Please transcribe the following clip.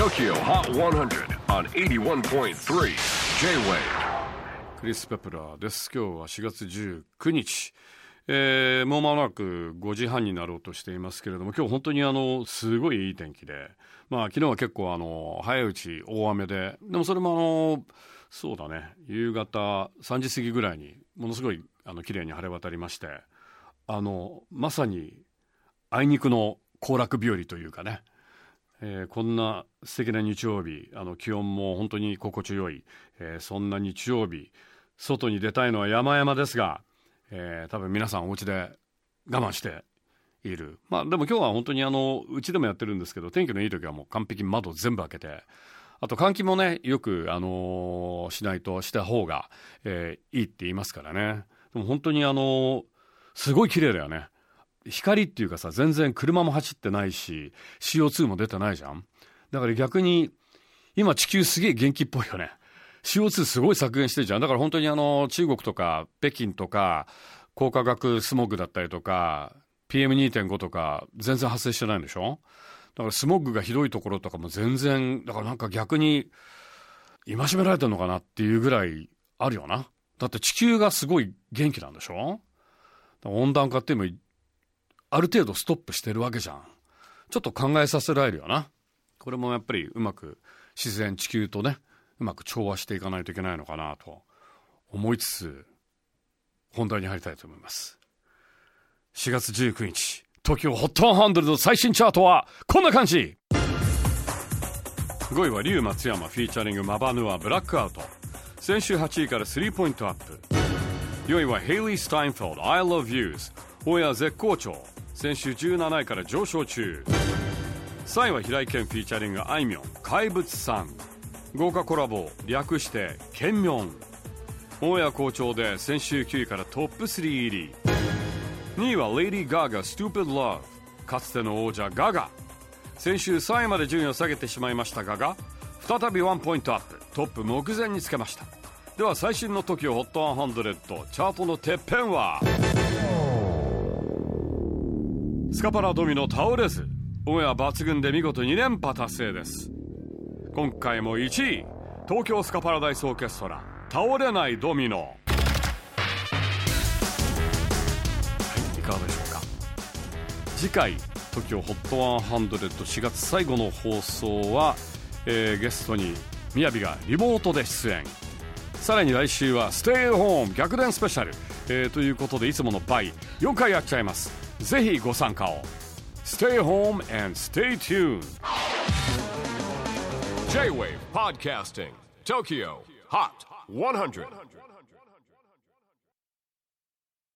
TOKYO HOT 100 on 81.3 J-WAVE クリス・ペプラーです。今日は4月19日。えー、もう間もなく5時半になろうとしていますけれども今日本当にあのすごいいい天気で。まあ昨日は結構あの早いうち大雨で。でもそれもあのそうだね。夕方3時過ぎぐらいにものすごいあの綺麗に晴れ渡りまして。あのまさにあいにくの行楽日和というかね、えー、こんな素敵な日曜日あの気温も本当に心地よい、えー、そんな日曜日外に出たいのは山々ですが、えー、多分皆さんお家で我慢している。まあでも今日は本当にあのうちでもやってるんですけど天気のいい時はもう完璧に窓全部開けてあと換気もねよく、あのー、しないとした方が、えー、いいって言いますからね。でも本当にあのー、すごい綺麗だよね。光っていうかさ全然車も走ってないし CO2 も出てないじゃん。だから逆に今地球すげえ元気っぽいよね。CO2 すごい削減してるじゃん。だから本当にあの中国とか北京とか高化学スモッグだったりとか PM2.5 とか全然発生してないんでしょ？だからスモッグがひどいところとかも全然だからなんか逆に戒められてるのかなっていうぐらいあるよな。だって地球がすごい元気なんでしょ？温暖化っていうのもある程度ストップしてるわけじゃん。ちょっと考えさせられるよな。これもやっぱりうまく自然地球とねうまく調和していかないといけないのかなと思いつつ本題に入りたいと思います。4月19日 TOKIOHOT100 の最新チャートはこんな感じ。5位は Ryu Matsuyamaフィーチャリング mabanua blackout。先週8位から3ポイントアップ。4位はヘイリー・スタインフォード I love yous オンエア絶好調。先週17位から上昇中。3位は平井堅フィーチャリングあいみょん怪物さん。豪華コラボ略してケンミョンオンエア好調で先週9位からトップ3入り。2位はレディー・ガガ Stupid Love かつての王者ガガ先週3位まで順位を下げてしまいましたガガ再びワンポイントアップ。トップ目前につけました。では最新の TOKIOHOT100 チャートのてっぺんは？スカパラドミノ倒れずオンエア抜群で見事2連覇達成です。今回も1位東京スカパラダイスオーケストラ倒れないドミノ。はいいかがでしょうか。次回 TOKIOHOT1004 月最後の放送は、えー、ゲストにみやびがリモートで出演。さらに来週はステイホーム逆転スペシャル、えー、ということでいつもの倍4回やっちゃいます。ぜひご参加を Stay home and stay tuned J-Wave Podcasting Tokyo Hot 100